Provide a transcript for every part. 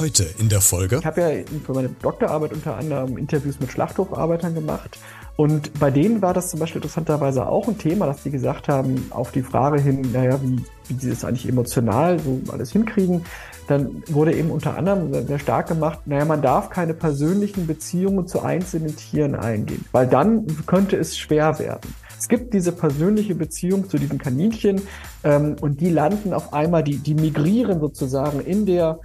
Heute in der Folge. Ich habe ja für meine Doktorarbeit unter anderem Interviews mit Schlachthofarbeitern gemacht. Und bei denen war das zum Beispiel interessanterweise auch ein Thema, dass die gesagt haben, auf die Frage hin, naja, wie, wie sie das eigentlich emotional so alles hinkriegen, dann wurde eben unter anderem sehr stark gemacht, naja, man darf keine persönlichen Beziehungen zu einzelnen Tieren eingehen, weil dann könnte es schwer werden. Es gibt diese persönliche Beziehung zu diesen Kaninchen ähm, und die landen auf einmal, die, die migrieren sozusagen in der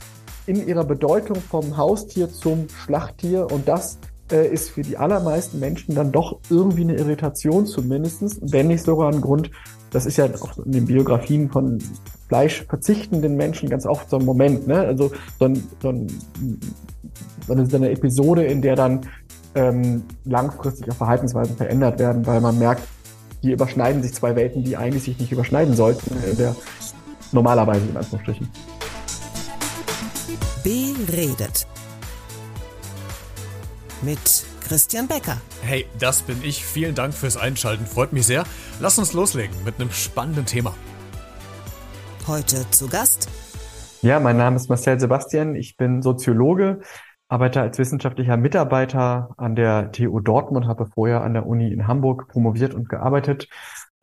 in ihrer Bedeutung vom Haustier zum Schlachttier und das äh, ist für die allermeisten Menschen dann doch irgendwie eine Irritation zumindestens, wenn nicht sogar ein Grund, das ist ja auch in den Biografien von fleischverzichtenden Menschen ganz oft so ein Moment, ne? also so, ein, so, ein, so, eine, so eine Episode, in der dann ähm, langfristig auch Verhaltensweisen verändert werden, weil man merkt, hier überschneiden sich zwei Welten, die eigentlich sich nicht überschneiden sollten, in der normalerweise in Anführungsstrichen. Beredet. Mit Christian Becker. Hey, das bin ich. Vielen Dank fürs Einschalten. Freut mich sehr. Lass uns loslegen mit einem spannenden Thema. Heute zu Gast. Ja, mein Name ist Marcel Sebastian. Ich bin Soziologe, arbeite als wissenschaftlicher Mitarbeiter an der TU Dortmund, habe vorher an der Uni in Hamburg promoviert und gearbeitet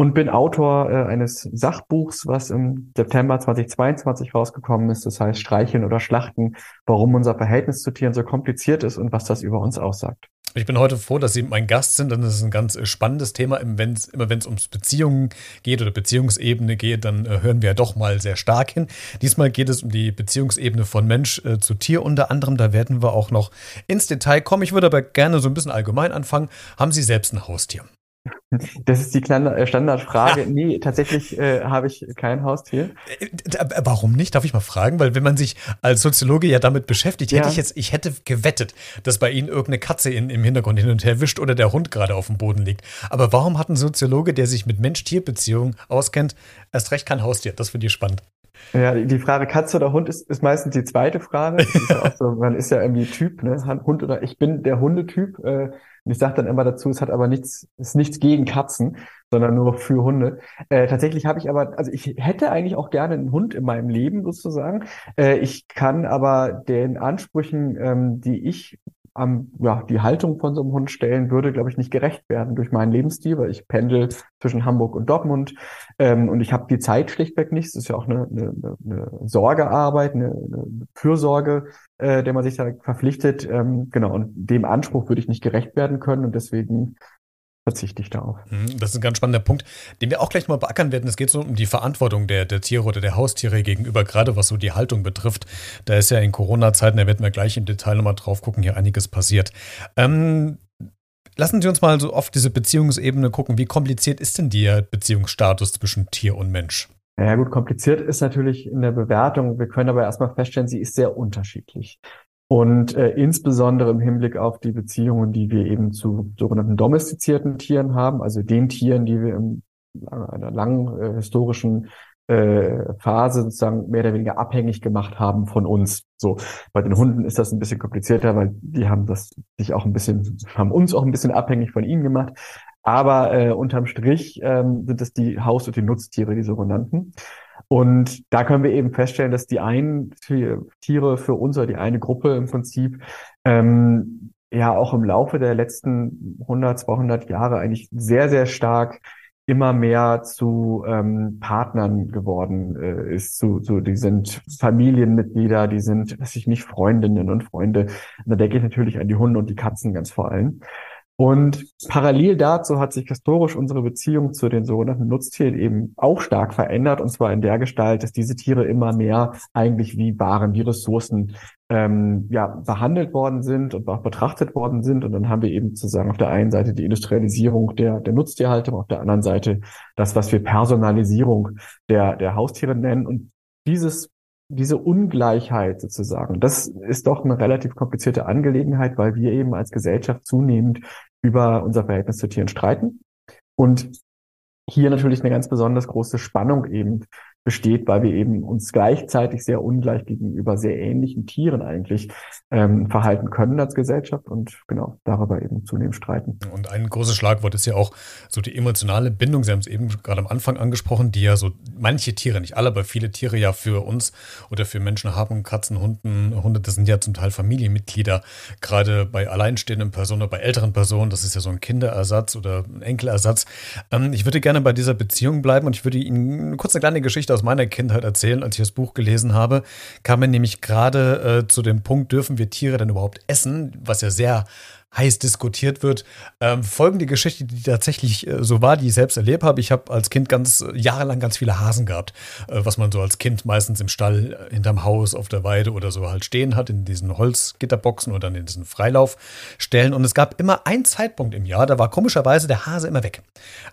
und bin Autor äh, eines Sachbuchs, was im September 2022 rausgekommen ist. Das heißt Streicheln oder Schlachten, warum unser Verhältnis zu Tieren so kompliziert ist und was das über uns aussagt. Ich bin heute froh, dass Sie mein Gast sind, denn das ist ein ganz äh, spannendes Thema. Wenn's, immer wenn es ums Beziehungen geht oder Beziehungsebene geht, dann äh, hören wir ja doch mal sehr stark hin. Diesmal geht es um die Beziehungsebene von Mensch äh, zu Tier unter anderem. Da werden wir auch noch ins Detail kommen. Ich würde aber gerne so ein bisschen allgemein anfangen. Haben Sie selbst ein Haustier? Das ist die äh, Standardfrage. Nee, tatsächlich äh, habe ich kein Haustier. Äh, warum nicht? Darf ich mal fragen? Weil wenn man sich als Soziologe ja damit beschäftigt, hätte ja. ich jetzt, ich hätte gewettet, dass bei Ihnen irgendeine Katze in, im Hintergrund hin und her wischt oder der Hund gerade auf dem Boden liegt. Aber warum hat ein Soziologe, der sich mit Mensch-Tier-Beziehungen auskennt, erst recht kein Haustier? Das finde ich spannend. Ja, die Frage Katze oder Hund ist, ist meistens die zweite Frage. Ist ja so, man ist ja irgendwie Typ, ne? Hund oder ich bin der Hundetyp. Äh, und ich sage dann immer dazu, es hat aber nichts, ist nichts gegen Katzen, sondern nur für Hunde. Äh, tatsächlich habe ich aber, also ich hätte eigentlich auch gerne einen Hund in meinem Leben sozusagen. Äh, ich kann aber den Ansprüchen, ähm, die ich am, ja, die Haltung von so einem Hund stellen würde, glaube ich, nicht gerecht werden durch meinen Lebensstil, weil ich pendel zwischen Hamburg und Dortmund ähm, und ich habe die Zeit schlichtweg nicht. Das ist ja auch eine, eine, eine Sorgearbeit, eine, eine Fürsorge, äh, der man sich da verpflichtet. Ähm, genau, und dem Anspruch würde ich nicht gerecht werden können und deswegen verzichte ich darauf. Mhm, das ist ein ganz spannender Punkt, den wir auch gleich mal beackern werden. Es geht so um die Verantwortung der, der Tiere oder der Haustiere gegenüber, gerade was so die Haltung betrifft. Da ist ja in Corona-Zeiten, da werden wir gleich im Detail nochmal drauf gucken, hier einiges passiert. Ähm, lassen Sie uns mal so auf diese Beziehungsebene gucken. Wie kompliziert ist denn der Beziehungsstatus zwischen Tier und Mensch? Ja gut, kompliziert ist natürlich in der Bewertung. Wir können aber erstmal feststellen, sie ist sehr unterschiedlich. Und äh, insbesondere im Hinblick auf die Beziehungen, die wir eben zu sogenannten domestizierten Tieren haben, also den Tieren, die wir in einer langen äh, historischen äh, Phase sozusagen mehr oder weniger abhängig gemacht haben von uns. So bei den Hunden ist das ein bisschen komplizierter, weil die haben das sich auch ein bisschen, haben uns auch ein bisschen abhängig von ihnen gemacht. Aber äh, unterm Strich ähm, sind es die Haus- und die Nutztiere, die sogenannten. Und da können wir eben feststellen, dass die einen Tiere für uns oder die eine Gruppe im Prinzip ähm, ja auch im Laufe der letzten 100, 200 Jahre eigentlich sehr, sehr stark immer mehr zu ähm, Partnern geworden äh, ist. Zu, zu, die sind Familienmitglieder, die sind, weiß ich nicht, Freundinnen und Freunde. Und da denke ich natürlich an die Hunde und die Katzen ganz vor allem. Und parallel dazu hat sich historisch unsere Beziehung zu den sogenannten Nutztieren eben auch stark verändert. Und zwar in der Gestalt, dass diese Tiere immer mehr eigentlich wie Waren, wie Ressourcen ähm, ja, behandelt worden sind und auch betrachtet worden sind. Und dann haben wir eben sozusagen auf der einen Seite die Industrialisierung der, der Nutztierhaltung, auf der anderen Seite das, was wir Personalisierung der, der Haustiere nennen. Und dieses diese Ungleichheit sozusagen, das ist doch eine relativ komplizierte Angelegenheit, weil wir eben als Gesellschaft zunehmend über unser Verhältnis zu Tieren streiten und hier natürlich eine ganz besonders große Spannung eben besteht, weil wir eben uns gleichzeitig sehr ungleich gegenüber sehr ähnlichen Tieren eigentlich ähm, verhalten können als Gesellschaft und genau darüber eben zunehmend streiten. Und ein großes Schlagwort ist ja auch so die emotionale Bindung. Sie haben es eben gerade am Anfang angesprochen, die ja so manche Tiere, nicht alle, aber viele Tiere ja für uns oder für Menschen haben, Katzen, Hunden, Hunde, das sind ja zum Teil Familienmitglieder, gerade bei alleinstehenden Personen, bei älteren Personen, das ist ja so ein Kinderersatz oder ein Enkelersatz. Ähm, ich würde gerne bei dieser Beziehung bleiben und ich würde Ihnen kurz eine kleine Geschichte aus meiner Kindheit erzählen. Als ich das Buch gelesen habe, kam mir nämlich gerade äh, zu dem Punkt, dürfen wir Tiere denn überhaupt essen, was ja sehr heiß diskutiert wird. Ähm, folgende Geschichte, die tatsächlich äh, so war, die ich selbst erlebt habe. Ich habe als Kind ganz äh, jahrelang ganz viele Hasen gehabt, äh, was man so als Kind meistens im Stall äh, hinterm Haus auf der Weide oder so halt stehen hat, in diesen Holzgitterboxen oder in diesen Freilaufstellen. Und es gab immer einen Zeitpunkt im Jahr, da war komischerweise der Hase immer weg.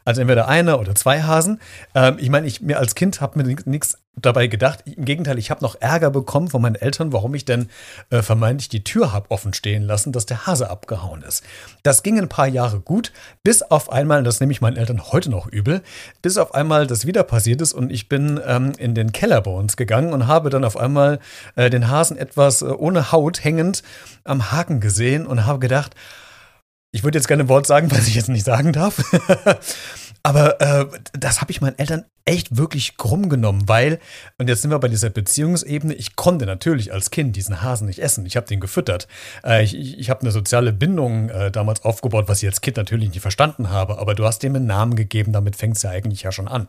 Also entweder einer oder zwei Hasen. Ähm, ich meine, ich mir als Kind habe mir nichts dabei gedacht. Im Gegenteil, ich habe noch Ärger bekommen von meinen Eltern, warum ich denn äh, vermeintlich die Tür habe offen stehen lassen, dass der Hase abgehauen ist. Das ging ein paar Jahre gut, bis auf einmal, das nehme ich meinen Eltern heute noch übel, bis auf einmal das wieder passiert ist und ich bin ähm, in den Keller bei uns gegangen und habe dann auf einmal äh, den Hasen etwas äh, ohne Haut hängend am Haken gesehen und habe gedacht, ich würde jetzt gerne ein Wort sagen, was ich jetzt nicht sagen darf. Aber äh, das habe ich meinen Eltern echt wirklich krumm genommen, weil, und jetzt sind wir bei dieser Beziehungsebene, ich konnte natürlich als Kind diesen Hasen nicht essen. Ich habe den gefüttert. Äh, ich ich habe eine soziale Bindung äh, damals aufgebaut, was ich als Kind natürlich nicht verstanden habe, aber du hast dem einen Namen gegeben, damit fängt es ja eigentlich ja schon an.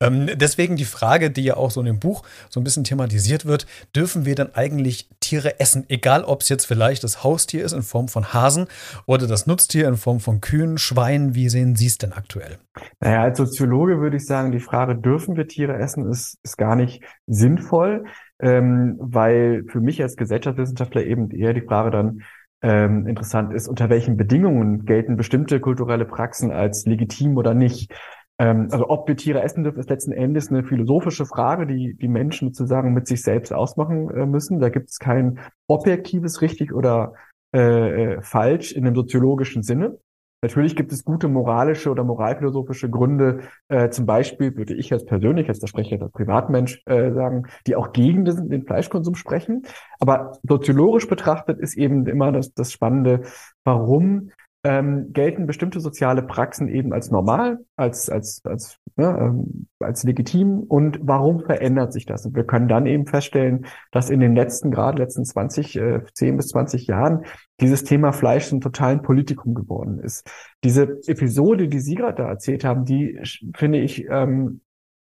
Ähm, deswegen die Frage, die ja auch so in dem Buch so ein bisschen thematisiert wird, dürfen wir dann eigentlich Tiere essen, egal ob es jetzt vielleicht das Haustier ist in Form von Hasen oder das Nutztier in Form von Kühen, Schweinen, wie sehen Sie es denn aktuell? Naja, als Soziologe würde ich sagen, die Frage, dürfen wir Tiere essen, ist, ist gar nicht sinnvoll, ähm, weil für mich als Gesellschaftswissenschaftler eben eher die Frage dann ähm, interessant ist, unter welchen Bedingungen gelten bestimmte kulturelle Praxen als legitim oder nicht. Ähm, also ob wir Tiere essen dürfen, ist letzten Endes eine philosophische Frage, die die Menschen sozusagen mit sich selbst ausmachen äh, müssen. Da gibt es kein objektives richtig oder äh, äh falsch in dem soziologischen Sinne. Natürlich gibt es gute moralische oder moralphilosophische Gründe, äh, zum Beispiel würde ich jetzt persönlich, als der Sprecher als Privatmensch äh, sagen, die auch gegen den, den Fleischkonsum sprechen. Aber soziologisch betrachtet ist eben immer das, das Spannende, warum ähm, gelten bestimmte soziale Praxen eben als normal, als, als, als, ne, ähm, als legitim und warum verändert sich das? Und wir können dann eben feststellen, dass in den letzten, gerade letzten 20, äh, 10 bis 20 Jahren dieses Thema Fleisch zum totalen Politikum geworden ist. Diese Episode, die Sie gerade da erzählt haben, die finde ich ähm,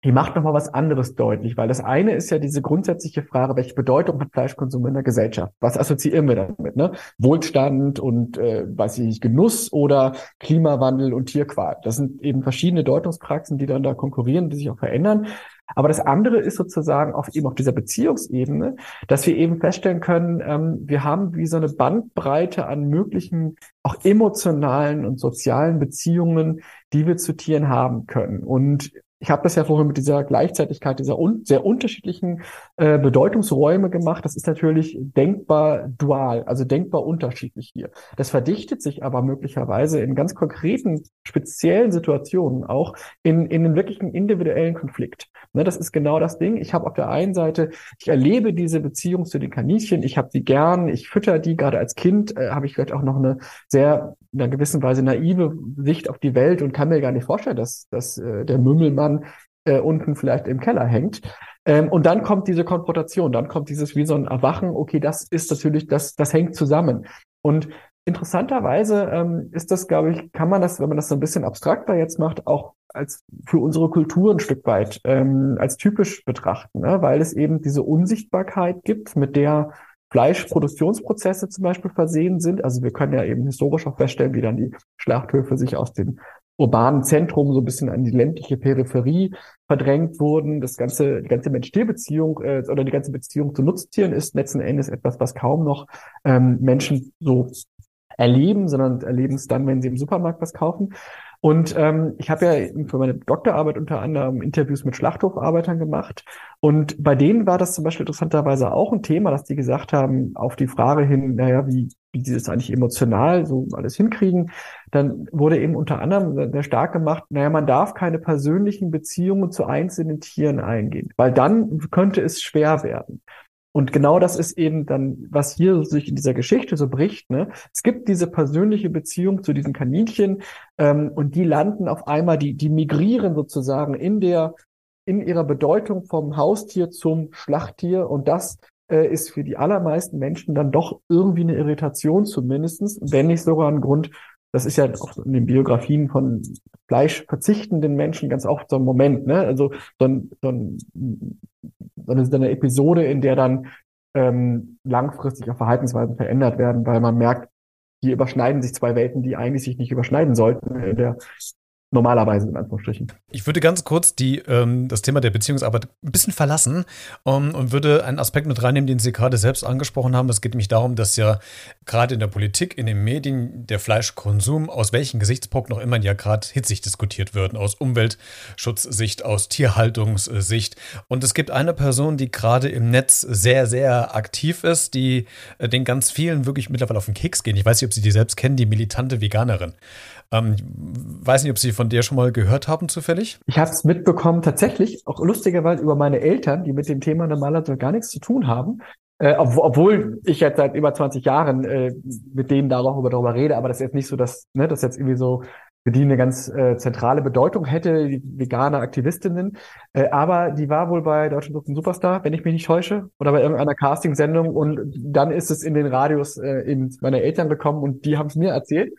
die macht nochmal was anderes deutlich, weil das eine ist ja diese grundsätzliche Frage, welche Bedeutung hat Fleischkonsum in der Gesellschaft? Was assoziieren wir damit? Ne? Wohlstand und, äh, weiß ich nicht, Genuss oder Klimawandel und Tierqual. Das sind eben verschiedene Deutungspraxen, die dann da konkurrieren, die sich auch verändern. Aber das andere ist sozusagen auf eben auf dieser Beziehungsebene, dass wir eben feststellen können, ähm, wir haben wie so eine Bandbreite an möglichen auch emotionalen und sozialen Beziehungen, die wir zu Tieren haben können. Und ich habe das ja vorhin mit dieser Gleichzeitigkeit dieser un sehr unterschiedlichen äh, Bedeutungsräume gemacht. Das ist natürlich denkbar dual, also denkbar unterschiedlich hier. Das verdichtet sich aber möglicherweise in ganz konkreten, speziellen Situationen auch in, in einen wirklichen individuellen Konflikt. Ne, das ist genau das Ding. Ich habe auf der einen Seite, ich erlebe diese Beziehung zu den Kaninchen, ich habe die gern, ich fütter die, gerade als Kind äh, habe ich vielleicht auch noch eine sehr in einer gewissen Weise naive Sicht auf die Welt und kann mir gar nicht vorstellen, dass, dass äh, der Mümmelmann äh, unten vielleicht im Keller hängt. Ähm, und dann kommt diese Konfrontation, dann kommt dieses wie so ein Erwachen, okay, das ist natürlich, das, das hängt zusammen. Und interessanterweise ähm, ist das, glaube ich, kann man das, wenn man das so ein bisschen abstrakter jetzt macht, auch als für unsere Kultur ein Stück weit ähm, als typisch betrachten, ne? weil es eben diese Unsichtbarkeit gibt, mit der Fleischproduktionsprozesse zum Beispiel versehen sind. Also wir können ja eben historisch auch feststellen, wie dann die Schlachthöfe sich aus dem urbanen Zentrum so ein bisschen an die ländliche Peripherie verdrängt wurden. Das ganze, die ganze Mensch-Tier-Beziehung äh, oder die ganze Beziehung zu Nutztieren ist letzten Endes etwas, was kaum noch ähm, Menschen so erleben, sondern erleben es dann, wenn sie im Supermarkt was kaufen. Und ähm, ich habe ja für meine Doktorarbeit unter anderem Interviews mit Schlachthofarbeitern gemacht. Und bei denen war das zum Beispiel interessanterweise auch ein Thema, dass die gesagt haben, auf die Frage hin, naja, wie, wie sie das eigentlich emotional so alles hinkriegen, dann wurde eben unter anderem sehr stark gemacht, naja, man darf keine persönlichen Beziehungen zu einzelnen Tieren eingehen, weil dann könnte es schwer werden. Und genau das ist eben dann, was hier sich in dieser Geschichte so bricht. Ne? Es gibt diese persönliche Beziehung zu diesen Kaninchen ähm, und die landen auf einmal, die, die migrieren sozusagen in der, in ihrer Bedeutung vom Haustier zum Schlachttier und das äh, ist für die allermeisten Menschen dann doch irgendwie eine Irritation zumindestens, wenn nicht sogar ein Grund, das ist ja auch in den Biografien von fleischverzichtenden Menschen ganz oft so ein Moment, ne? Also so, ein, so, ein, so eine, so eine Episode, in der dann ähm, langfristig auch Verhaltensweisen verändert werden, weil man merkt, hier überschneiden sich zwei Welten, die eigentlich sich nicht überschneiden sollten in der normalerweise in Anführungsstrichen. Ich würde ganz kurz die, ähm, das Thema der Beziehungsarbeit ein bisschen verlassen ähm, und würde einen Aspekt mit reinnehmen, den Sie gerade selbst angesprochen haben. Es geht nämlich darum, dass ja gerade in der Politik, in den Medien der Fleischkonsum aus welchen Gesichtspunkten noch immer ja gerade hitzig diskutiert wird, aus Umweltschutzsicht, aus Tierhaltungssicht. Und es gibt eine Person, die gerade im Netz sehr, sehr aktiv ist, die äh, den ganz vielen wirklich mittlerweile auf den Keks gehen. Ich weiß nicht, ob Sie die selbst kennen, die militante Veganerin. Ähm, weiß nicht, ob Sie von der schon mal gehört haben, zufällig? Ich habe es mitbekommen, tatsächlich, auch lustigerweise über meine Eltern, die mit dem Thema normalerweise gar nichts zu tun haben. Äh, obwohl ich jetzt seit über 20 Jahren äh, mit denen darüber, darüber rede, aber das ist jetzt nicht so, dass ne, das jetzt irgendwie so für die eine ganz äh, zentrale Bedeutung hätte, die vegane Aktivistinnen. Äh, aber die war wohl bei Deutschland sucht Superstar, wenn ich mich nicht täusche, oder bei irgendeiner Castingsendung und dann ist es in den Radios äh, in meine Eltern gekommen und die haben es mir erzählt.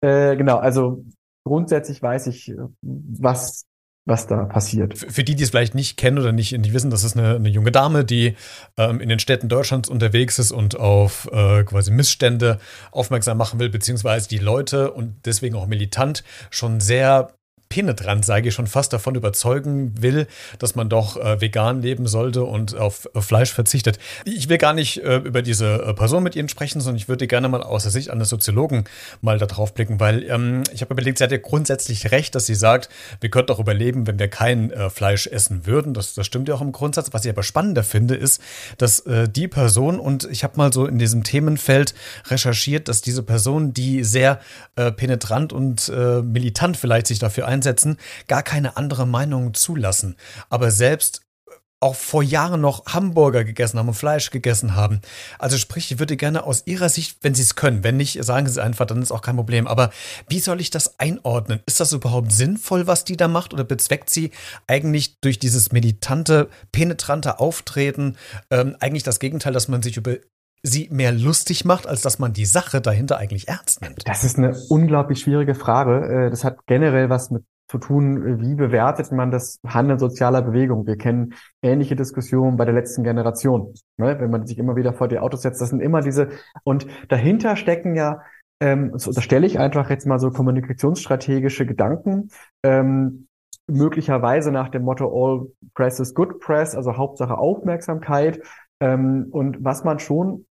Äh, genau, also grundsätzlich weiß ich, was was da passiert. Für die, die es vielleicht nicht kennen oder nicht, nicht wissen, das ist eine, eine junge Dame, die ähm, in den Städten Deutschlands unterwegs ist und auf äh, quasi Missstände aufmerksam machen will, beziehungsweise die Leute und deswegen auch militant schon sehr penetrant, sage ich schon fast davon überzeugen will, dass man doch äh, vegan leben sollte und auf, Fleisch verzichtet. Ich will gar nicht äh, über diese äh, Person mit Ihnen sprechen, sondern ich würde gerne mal aus der Sicht eines Soziologen mal da drauf blicken, weil ähm, ich habe überlegt, sie hat ja grundsätzlich recht, dass sie sagt, wir könnten doch überleben, wenn wir kein äh, Fleisch essen würden. Das, das stimmt ja auch im Grundsatz. Was ich aber spannender finde, ist, dass äh, die Person, und ich habe mal so in diesem Themenfeld recherchiert, dass diese Person, die sehr penetrant und militant vielleicht sich dafür ein einsetzen, gar keine andere Meinung zulassen. Aber selbst auch vor Jahren noch Hamburger gegessen haben und Fleisch gegessen haben. Also sprich, ich würde gerne aus Ihrer Sicht, wenn Sie es können, wenn nicht, sagen Sie es einfach, dann ist auch kein Problem. Aber wie soll ich das einordnen? Ist das überhaupt sinnvoll, was die da macht? Oder bezweckt sie eigentlich durch dieses meditante, penetrante Auftreten ähm, eigentlich das Gegenteil, dass man sich über sie mehr lustig macht, als dass man die Sache dahinter eigentlich ernst nimmt? Das ist eine unglaublich schwierige Frage. Äh, das hat generell was mit zu tun, wie bewertet man das Handeln sozialer Bewegung? Wir kennen ähnliche Diskussionen bei der letzten Generation. Ne? Wenn man sich immer wieder vor die Autos setzt, das sind immer diese, und dahinter stecken ja, ähm, so unterstelle ich einfach jetzt mal so kommunikationsstrategische Gedanken, ähm, möglicherweise nach dem Motto All Press is Good Press, also Hauptsache Aufmerksamkeit. Ähm, und was man schon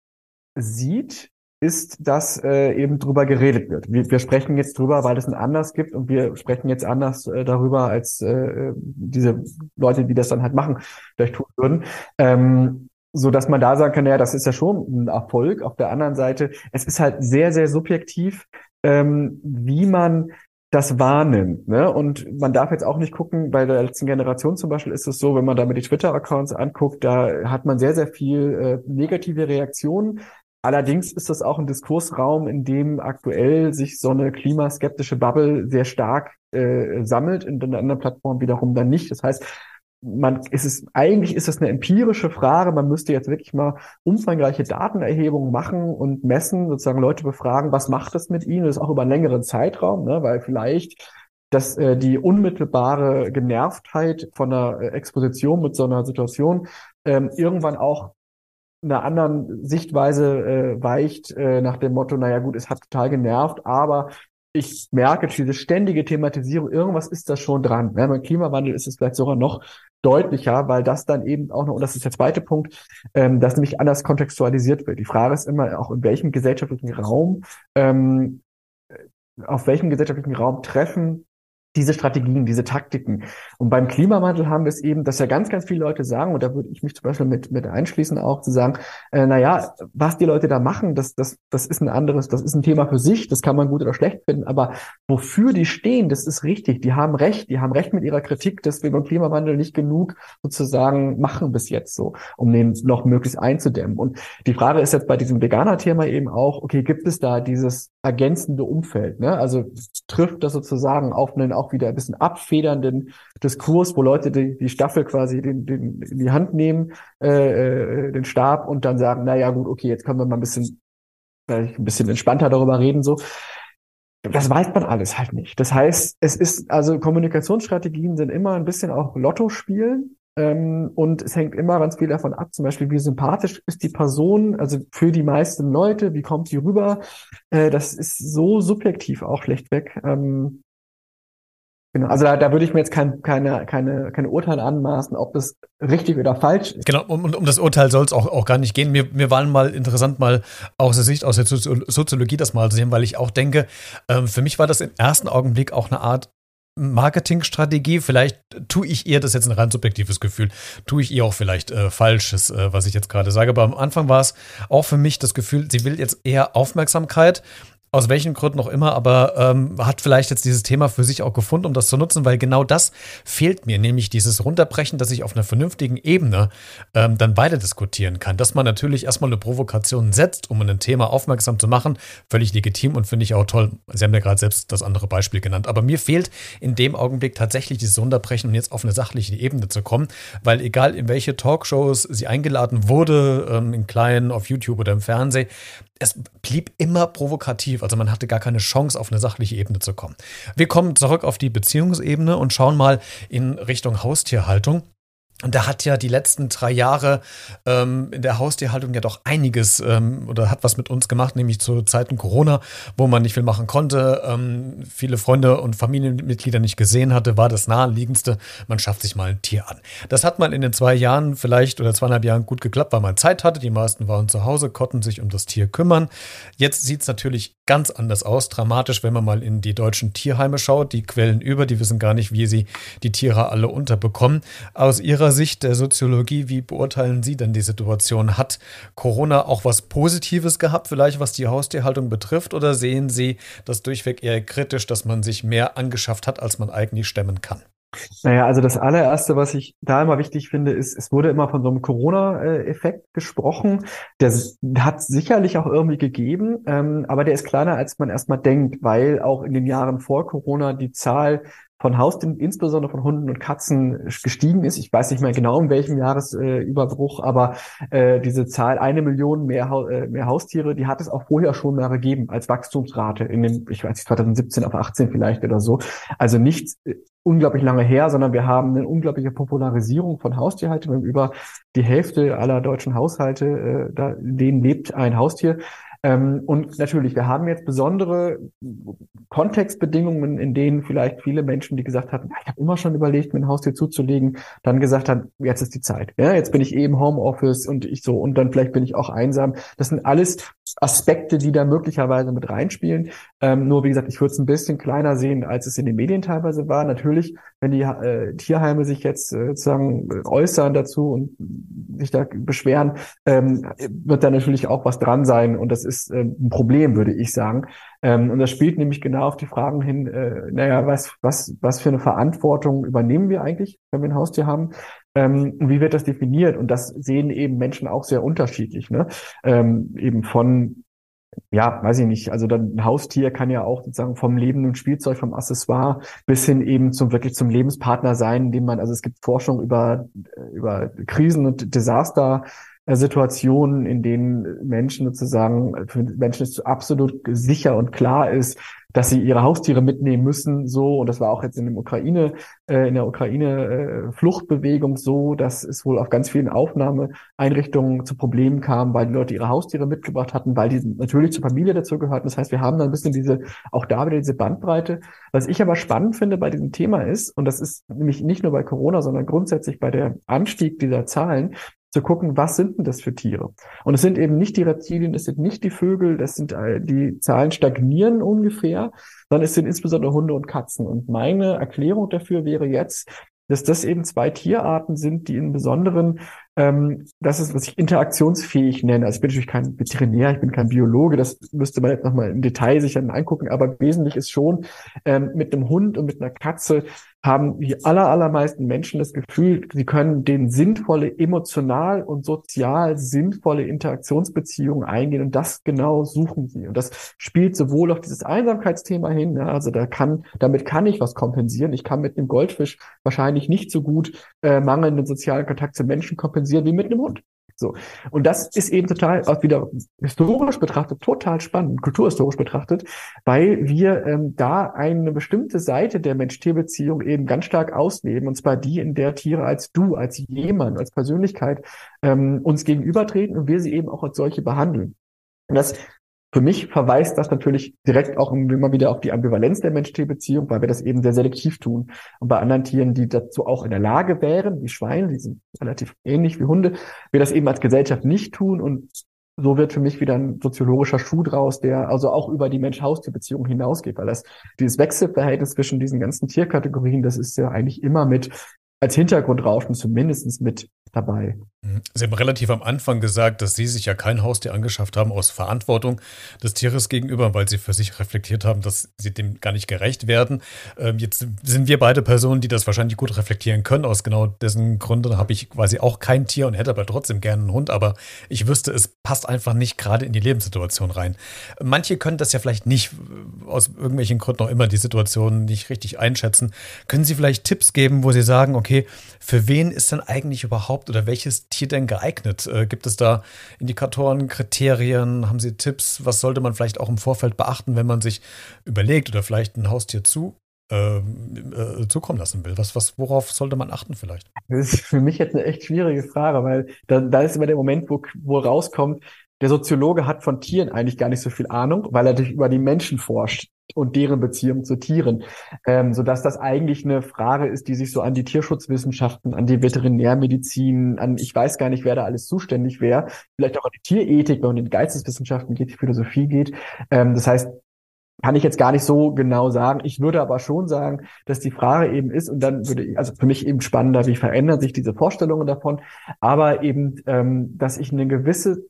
sieht, ist, dass äh, eben drüber geredet wird. Wir, wir sprechen jetzt drüber, weil es ein Anders gibt und wir sprechen jetzt anders äh, darüber, als äh, diese Leute, die das dann halt machen, vielleicht tun würden. Ähm, so dass man da sagen kann, ja, das ist ja schon ein Erfolg. Auf der anderen Seite, es ist halt sehr, sehr subjektiv, ähm, wie man das wahrnimmt. Ne? Und man darf jetzt auch nicht gucken, bei der letzten Generation zum Beispiel ist es so, wenn man da mit die Twitter-Accounts anguckt, da hat man sehr, sehr viel äh, negative Reaktionen. Allerdings ist das auch ein Diskursraum, in dem aktuell sich so eine klimaskeptische Bubble sehr stark äh, sammelt, in den anderen Plattformen wiederum dann nicht. Das heißt, man ist es eigentlich ist es eine empirische Frage. Man müsste jetzt wirklich mal umfangreiche Datenerhebungen machen und messen, sozusagen Leute befragen, was macht das mit ihnen? Das ist auch über einen längeren Zeitraum, ne? weil vielleicht dass äh, die unmittelbare Genervtheit von einer äh, Exposition mit so einer Situation ähm, irgendwann auch einer anderen Sichtweise äh, weicht, äh, nach dem Motto, naja gut, es hat total genervt, aber ich merke diese ständige Thematisierung, irgendwas ist da schon dran. Ja, beim Klimawandel ist es vielleicht sogar noch deutlicher, weil das dann eben auch noch, und das ist der zweite Punkt, ähm, dass nämlich anders kontextualisiert wird. Die Frage ist immer auch, in welchem gesellschaftlichen Raum, ähm, auf welchem gesellschaftlichen Raum treffen diese Strategien, diese Taktiken. Und beim Klimawandel haben wir es eben, dass ja ganz, ganz viele Leute sagen, und da würde ich mich zum Beispiel mit, mit einschließen auch, zu sagen, äh, na ja, was die Leute da machen, das, das, das ist ein anderes, das ist ein Thema für sich, das kann man gut oder schlecht finden, aber wofür die stehen, das ist richtig, die haben recht, die haben recht mit ihrer Kritik, dass wir beim Klimawandel nicht genug sozusagen machen bis jetzt so, um den noch möglichst einzudämmen. Und die Frage ist jetzt bei diesem Veganer-Thema eben auch, okay, gibt es da dieses ergänzende Umfeld, ne? Also trifft das sozusagen auf einen auch wieder ein bisschen abfedernden Diskurs, wo Leute die, die Staffel quasi den, den, in die Hand nehmen, äh, äh den Stab und dann sagen, na ja, gut, okay, jetzt können wir mal ein bisschen, vielleicht ein bisschen entspannter darüber reden, so. Das weiß man alles halt nicht. Das heißt, es ist, also Kommunikationsstrategien sind immer ein bisschen auch Lotto spielen. Ähm, und es hängt immer ganz viel davon ab, zum Beispiel, wie sympathisch ist die Person, also für die meisten Leute, wie kommt sie rüber. Äh, das ist so subjektiv auch schlechtweg. Ähm, Genau, also da, da würde ich mir jetzt kein, keine, keine, keine Urteile anmaßen, ob das richtig oder falsch ist. Genau, und um, um das Urteil soll es auch, auch gar nicht gehen. Mir, mir war mal interessant, mal aus der Sicht, aus der Soziologie das mal zu sehen, weil ich auch denke, ähm, für mich war das im ersten Augenblick auch eine Art Marketingstrategie. Vielleicht tue ich ihr, das ist jetzt ein rein subjektives Gefühl, tue ich ihr auch vielleicht äh, Falsches, äh, was ich jetzt gerade sage. Aber am Anfang war es auch für mich das Gefühl, sie will jetzt eher Aufmerksamkeit aus welchen Gründen auch immer, aber ähm, hat vielleicht jetzt dieses Thema für sich auch gefunden, um das zu nutzen, weil genau das fehlt mir, nämlich dieses Runterbrechen, dass ich auf einer vernünftigen Ebene ähm, dann weiter diskutieren kann. Dass man natürlich erstmal eine Provokation setzt, um ein Thema aufmerksam zu machen, völlig legitim und finde ich auch toll. Sie haben ja gerade selbst das andere Beispiel genannt. Aber mir fehlt in dem Augenblick tatsächlich dieses Runterbrechen, um jetzt auf eine sachliche Ebene zu kommen, weil egal in welche Talkshows sie eingeladen wurde, ähm, in kleinen, auf YouTube oder im Fernsehen, es blieb immer provokativ. Also man hatte gar keine Chance, auf eine sachliche Ebene zu kommen. Wir kommen zurück auf die Beziehungsebene und schauen mal in Richtung Haustierhaltung. Und da hat ja die letzten drei Jahre ähm, in der Haustierhaltung ja doch einiges ähm, oder hat was mit uns gemacht, nämlich zu Zeiten Corona, wo man nicht viel machen konnte, ähm, viele Freunde und Familienmitglieder nicht gesehen hatte, war das naheliegendste, man schafft sich mal ein Tier an. Das hat man in den zwei Jahren vielleicht oder zweieinhalb Jahren gut geklappt, weil man Zeit hatte. Die meisten waren zu Hause, konnten sich um das Tier kümmern. Jetzt sieht es natürlich ganz anders aus, dramatisch, wenn man mal in die deutschen Tierheime schaut. Die quellen über, die wissen gar nicht, wie sie die Tiere alle unterbekommen. Aus ihrer Ihrer Sicht der Soziologie, wie beurteilen Sie denn die Situation? Hat Corona auch was Positives gehabt, vielleicht was die Haustierhaltung betrifft, oder sehen Sie das durchweg eher kritisch, dass man sich mehr angeschafft hat, als man eigentlich stemmen kann? Naja, also das allererste, was ich da immer wichtig finde, ist, es wurde immer von so einem Corona-Effekt gesprochen. Der hat sicherlich auch irgendwie gegeben, ähm, aber der ist kleiner, als man erstmal denkt, weil auch in den Jahren vor Corona die Zahl von Haustieren, insbesondere von Hunden und Katzen, gestiegen ist. Ich weiß nicht mehr genau, in welchem Jahresüberbruch, äh, aber äh, diese Zahl, eine Million mehr, äh, mehr Haustiere, die hat es auch vorher schon mal gegeben als Wachstumsrate in den, ich weiß nicht, 2017 auf 18 vielleicht oder so. Also nicht äh, unglaublich lange her, sondern wir haben eine unglaubliche Popularisierung von Haustierhaltung. Über die Hälfte aller deutschen Haushalte, äh, da, denen lebt ein Haustier. Ähm, und natürlich, wir haben jetzt besondere Kontextbedingungen, in denen vielleicht viele Menschen, die gesagt hatten, ich habe immer schon überlegt, mir ein Haustier zuzulegen, dann gesagt haben, jetzt ist die Zeit. Ja, jetzt bin ich eben Homeoffice und ich so und dann vielleicht bin ich auch einsam. Das sind alles Aspekte, die da möglicherweise mit reinspielen. Ähm, nur wie gesagt, ich würde es ein bisschen kleiner sehen, als es in den Medien teilweise war. Natürlich, wenn die äh, Tierheime sich jetzt äh, sozusagen äußern dazu und sich da beschweren, ähm, wird da natürlich auch was dran sein und das ist äh, ein Problem, würde ich sagen. Ähm, und das spielt nämlich genau auf die Fragen hin, äh, naja, was, was, was für eine Verantwortung übernehmen wir eigentlich, wenn wir ein Haustier haben? Ähm, und wie wird das definiert? Und das sehen eben Menschen auch sehr unterschiedlich. Ne? Ähm, eben von ja, weiß ich nicht. Also dann ein Haustier kann ja auch sozusagen vom lebenden Spielzeug, vom Accessoire bis hin eben zum wirklich zum Lebenspartner sein, dem man, also es gibt Forschung über, über Krisen und Desaster, Situationen, in denen Menschen sozusagen, für Menschen es absolut sicher und klar ist, dass sie ihre Haustiere mitnehmen müssen, so, und das war auch jetzt in der Ukraine, äh, in der Ukraine äh, Fluchtbewegung so, dass es wohl auf ganz vielen Aufnahmeeinrichtungen zu Problemen kam, weil die Leute ihre Haustiere mitgebracht hatten, weil die natürlich zur Familie dazu gehörten. Das heißt, wir haben da ein bisschen diese, auch da wieder diese Bandbreite. Was ich aber spannend finde bei diesem Thema ist, und das ist nämlich nicht nur bei Corona, sondern grundsätzlich bei der Anstieg dieser Zahlen, zu gucken, was sind denn das für Tiere? Und es sind eben nicht die Reptilien, es sind nicht die Vögel, das sind äh, die Zahlen stagnieren ungefähr, sondern es sind insbesondere Hunde und Katzen. Und meine Erklärung dafür wäre jetzt, dass das eben zwei Tierarten sind, die in besonderen ähm, das ist, was ich interaktionsfähig nenne. Also ich bin natürlich kein Veterinär, ich bin kein Biologe, das müsste man jetzt nochmal im Detail sich dann angucken, aber wesentlich ist schon, ähm, mit einem Hund und mit einer Katze haben die aller, allermeisten Menschen das Gefühl, sie können den sinnvolle, emotional und sozial sinnvolle Interaktionsbeziehungen eingehen und das genau suchen sie. Und das spielt sowohl auf dieses Einsamkeitsthema hin, ja, also da kann, damit kann ich was kompensieren. Ich kann mit einem Goldfisch wahrscheinlich nicht so gut äh, mangelnden sozialen Kontakt zu Menschen kompensieren wie mit einem Hund. So. Und das ist eben total, auch wieder historisch betrachtet, total spannend, kulturhistorisch betrachtet, weil wir ähm, da eine bestimmte Seite der Mensch-Tier-Beziehung eben ganz stark ausleben, und zwar die, in der Tiere als du, als jemand, als Persönlichkeit ähm, uns gegenübertreten und wir sie eben auch als solche behandeln. Und das für mich verweist das natürlich direkt auch immer wieder auf die Ambivalenz der Mensch-Tier-Beziehung, weil wir das eben sehr selektiv tun. Und bei anderen Tieren, die dazu auch in der Lage wären, wie Schweine, die sind relativ ähnlich wie Hunde, wir das eben als Gesellschaft nicht tun. Und so wird für mich wieder ein soziologischer Schuh draus, der also auch über die Mensch-Haustier-Beziehung hinausgeht, weil das dieses Wechselverhältnis zwischen diesen ganzen Tierkategorien, das ist ja eigentlich immer mit als Hintergrundrauschen zumindest mit dabei. Sie haben relativ am Anfang gesagt, dass Sie sich ja kein Haustier angeschafft haben aus Verantwortung des Tieres gegenüber, weil Sie für sich reflektiert haben, dass Sie dem gar nicht gerecht werden. Ähm, jetzt sind wir beide Personen, die das wahrscheinlich gut reflektieren können. Aus genau dessen Gründen habe ich quasi auch kein Tier und hätte aber trotzdem gerne einen Hund. Aber ich wüsste, es passt einfach nicht gerade in die Lebenssituation rein. Manche können das ja vielleicht nicht äh, aus irgendwelchen Gründen auch immer die Situation nicht richtig einschätzen. Können Sie vielleicht Tipps geben, wo Sie sagen, okay, für wen ist denn eigentlich überhaupt oder welches Tier denn geeignet? Äh, gibt es da Indikatoren, Kriterien? Haben Sie Tipps? Was sollte man vielleicht auch im Vorfeld beachten, wenn man sich überlegt oder vielleicht ein Haustier zu äh, äh, zukommen lassen will? Was, was, worauf sollte man achten vielleicht? Das ist für mich jetzt eine echt schwierige Frage, weil da, da ist immer der Moment, wo, wo rauskommt, der Soziologe hat von Tieren eigentlich gar nicht so viel Ahnung, weil er durch über die Menschen forscht und deren Beziehung zu Tieren, ähm, so dass das eigentlich eine Frage ist, die sich so an die Tierschutzwissenschaften, an die Veterinärmedizin, an ich weiß gar nicht, wer da alles zuständig wäre, vielleicht auch an die Tierethik, wenn in die Geisteswissenschaften geht, die Philosophie geht. Ähm, das heißt, kann ich jetzt gar nicht so genau sagen. Ich würde aber schon sagen, dass die Frage eben ist, und dann würde ich, also für mich eben spannender, wie verändern sich diese Vorstellungen davon, aber eben, ähm, dass ich eine gewisse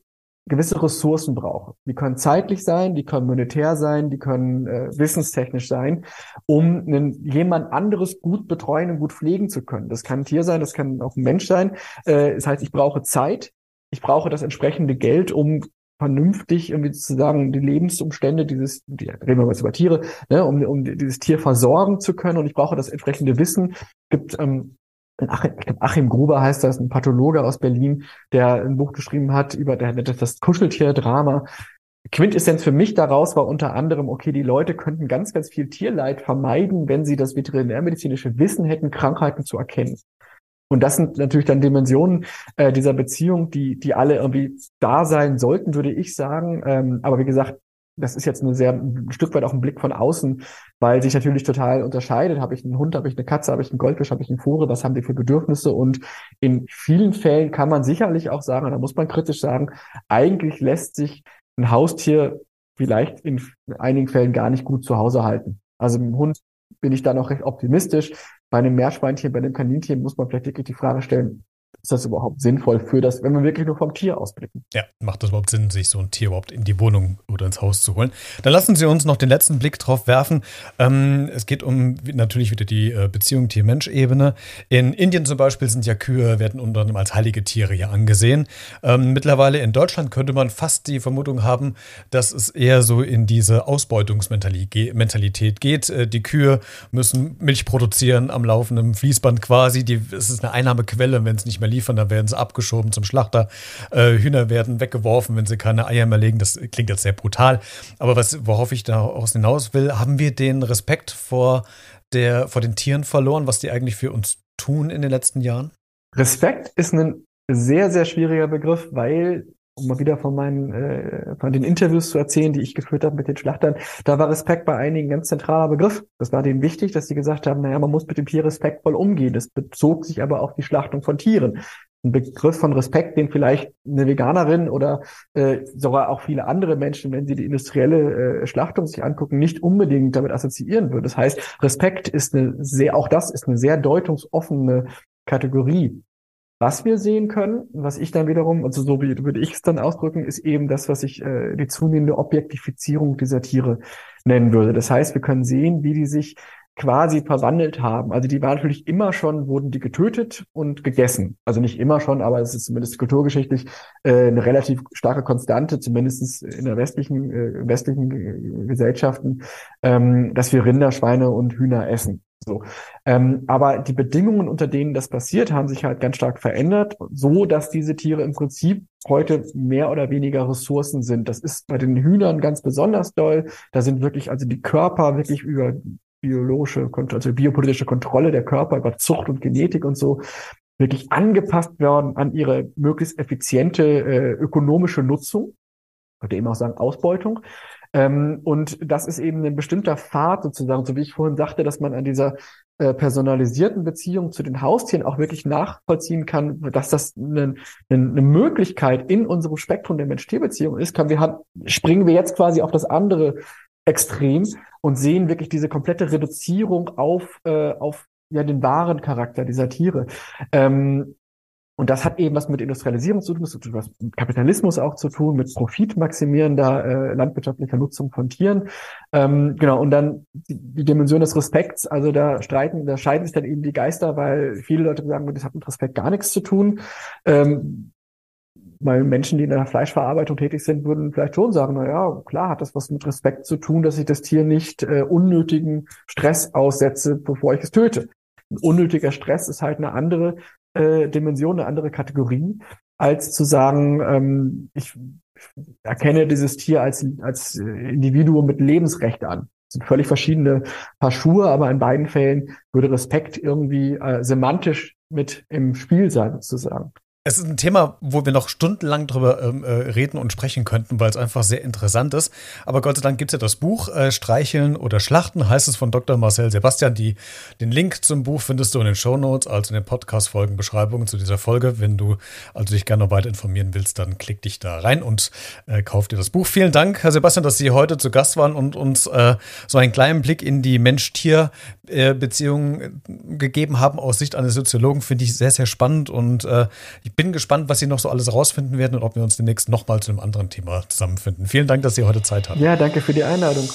gewisse Ressourcen brauche. Die können zeitlich sein, die können monetär sein, die können äh, wissenstechnisch sein, um einen, jemand anderes gut betreuen und gut pflegen zu können. Das kann ein Tier sein, das kann auch ein Mensch sein. Äh, das heißt, ich brauche Zeit, ich brauche das entsprechende Geld, um vernünftig irgendwie sozusagen die Lebensumstände dieses, die, reden wir mal über Tiere, ne, um, um dieses Tier versorgen zu können und ich brauche das entsprechende Wissen. Gibt ähm, Achim, Achim Gruber heißt das, ein Pathologe aus Berlin, der ein Buch geschrieben hat über das Kuscheltier-Drama. Quintessenz für mich daraus war unter anderem, okay, die Leute könnten ganz, ganz viel Tierleid vermeiden, wenn sie das veterinärmedizinische Wissen hätten, Krankheiten zu erkennen. Und das sind natürlich dann Dimensionen äh, dieser Beziehung, die, die alle irgendwie da sein sollten, würde ich sagen. Ähm, aber wie gesagt, das ist jetzt eine sehr, ein Stück weit auch ein Blick von außen, weil sich natürlich total unterscheidet. Habe ich einen Hund, habe ich eine Katze, habe ich einen Goldfisch, habe ich einen Vogel, was haben die für Bedürfnisse? Und in vielen Fällen kann man sicherlich auch sagen, da muss man kritisch sagen, eigentlich lässt sich ein Haustier vielleicht in einigen Fällen gar nicht gut zu Hause halten. Also im Hund bin ich da noch recht optimistisch. Bei einem Meerschweinchen, bei einem Kaninchen muss man vielleicht wirklich die Frage stellen, ist das überhaupt sinnvoll für das, wenn wir wirklich nur vom Tier ausblicken? Ja, macht das überhaupt Sinn, sich so ein Tier überhaupt in die Wohnung oder ins Haus zu holen? Dann lassen Sie uns noch den letzten Blick drauf werfen. Ähm, es geht um natürlich wieder die äh, Beziehung Tier-Mensch-Ebene. In Indien zum Beispiel sind ja Kühe, werden unter anderem als heilige Tiere ja angesehen. Ähm, mittlerweile in Deutschland könnte man fast die Vermutung haben, dass es eher so in diese Ausbeutungsmentalität geht. Äh, die Kühe müssen Milch produzieren am laufenden Fließband quasi. Die, es ist eine Einnahmequelle, wenn es nicht mehr liefern, dann werden sie abgeschoben zum Schlachter. Äh, Hühner werden weggeworfen, wenn sie keine Eier mehr legen. Das klingt jetzt sehr brutal. Aber was, worauf ich daraus hinaus will, haben wir den Respekt vor, der, vor den Tieren verloren, was die eigentlich für uns tun in den letzten Jahren? Respekt ist ein sehr, sehr schwieriger Begriff, weil um mal wieder von meinen äh, von den Interviews zu erzählen, die ich geführt habe mit den Schlachtern, da war Respekt bei einigen ein ganz zentraler Begriff. Das war denen wichtig, dass sie gesagt haben, naja, man muss mit dem Tier respektvoll umgehen. Das bezog sich aber auf die Schlachtung von Tieren. ein Begriff von Respekt, den vielleicht eine Veganerin oder äh, sogar auch viele andere Menschen, wenn sie die industrielle äh, Schlachtung sich angucken, nicht unbedingt damit assoziieren würden. Das heißt, Respekt ist eine sehr, auch das ist eine sehr deutungsoffene Kategorie. Was wir sehen können, was ich dann wiederum, also so würde ich es dann ausdrücken, ist eben das, was ich äh, die zunehmende Objektifizierung dieser Tiere nennen würde. Das heißt, wir können sehen, wie die sich quasi verwandelt haben. Also die waren natürlich immer schon, wurden die getötet und gegessen. Also nicht immer schon, aber es ist zumindest kulturgeschichtlich äh, eine relativ starke Konstante, zumindest in der westlichen, äh, westlichen Gesellschaften, ähm, dass wir Rinder, Schweine und Hühner essen. So. Ähm, aber die Bedingungen, unter denen das passiert, haben sich halt ganz stark verändert, so dass diese Tiere im Prinzip heute mehr oder weniger Ressourcen sind. Das ist bei den Hühnern ganz besonders doll. Da sind wirklich also die Körper wirklich über biologische, also biopolitische Kontrolle der Körper über Zucht und Genetik und so wirklich angepasst werden an ihre möglichst effiziente äh, ökonomische Nutzung, könnte eben auch sagen Ausbeutung. Ähm, und das ist eben ein bestimmter Pfad sozusagen, so wie ich vorhin sagte, dass man an dieser äh, personalisierten Beziehung zu den Haustieren auch wirklich nachvollziehen kann, dass das eine, eine Möglichkeit in unserem Spektrum der Mensch-Tier-Beziehung ist, kann wir haben, springen wir jetzt quasi auf das andere Extrem und sehen wirklich diese komplette Reduzierung auf, äh, auf ja, den wahren Charakter dieser Tiere. Ähm, und das hat eben was mit Industrialisierung zu tun, das hat was mit Kapitalismus auch zu tun, mit profitmaximierender äh, landwirtschaftlicher Nutzung von Tieren. Ähm, genau, und dann die, die, Dimension des Respekts, also da streiten, da scheiden sich dann eben die Geister, weil viele Leute sagen, das hat mit Respekt gar nichts zu tun. Ähm, weil Menschen, die in der Fleischverarbeitung tätig sind, würden vielleicht schon sagen, na ja, klar hat das was mit Respekt zu tun, dass ich das Tier nicht äh, unnötigen Stress aussetze, bevor ich es töte. Ein unnötiger Stress ist halt eine andere äh, Dimension, eine andere Kategorie, als zu sagen, ähm, ich erkenne dieses Tier als, als Individuum mit Lebensrecht an. Das sind völlig verschiedene Paar Schuhe, aber in beiden Fällen würde Respekt irgendwie äh, semantisch mit im Spiel sein, sozusagen. Es ist ein Thema, wo wir noch stundenlang drüber ähm, äh, reden und sprechen könnten, weil es einfach sehr interessant ist. Aber Gott sei Dank gibt es ja das Buch äh, Streicheln oder Schlachten, heißt es von Dr. Marcel Sebastian. Die, den Link zum Buch findest du in den Show Notes, also in den Podcast-Folgen-Beschreibungen zu dieser Folge. Wenn du also dich gerne noch weiter informieren willst, dann klick dich da rein und äh, kauf dir das Buch. Vielen Dank, Herr Sebastian, dass Sie heute zu Gast waren und uns äh, so einen kleinen Blick in die Mensch-Tier-Beziehung äh, gegeben haben aus Sicht eines Soziologen. Finde ich sehr, sehr spannend und äh, ich bin gespannt, was Sie noch so alles rausfinden werden und ob wir uns demnächst nochmal zu einem anderen Thema zusammenfinden. Vielen Dank, dass Sie heute Zeit hatten. Ja, danke für die Einladung.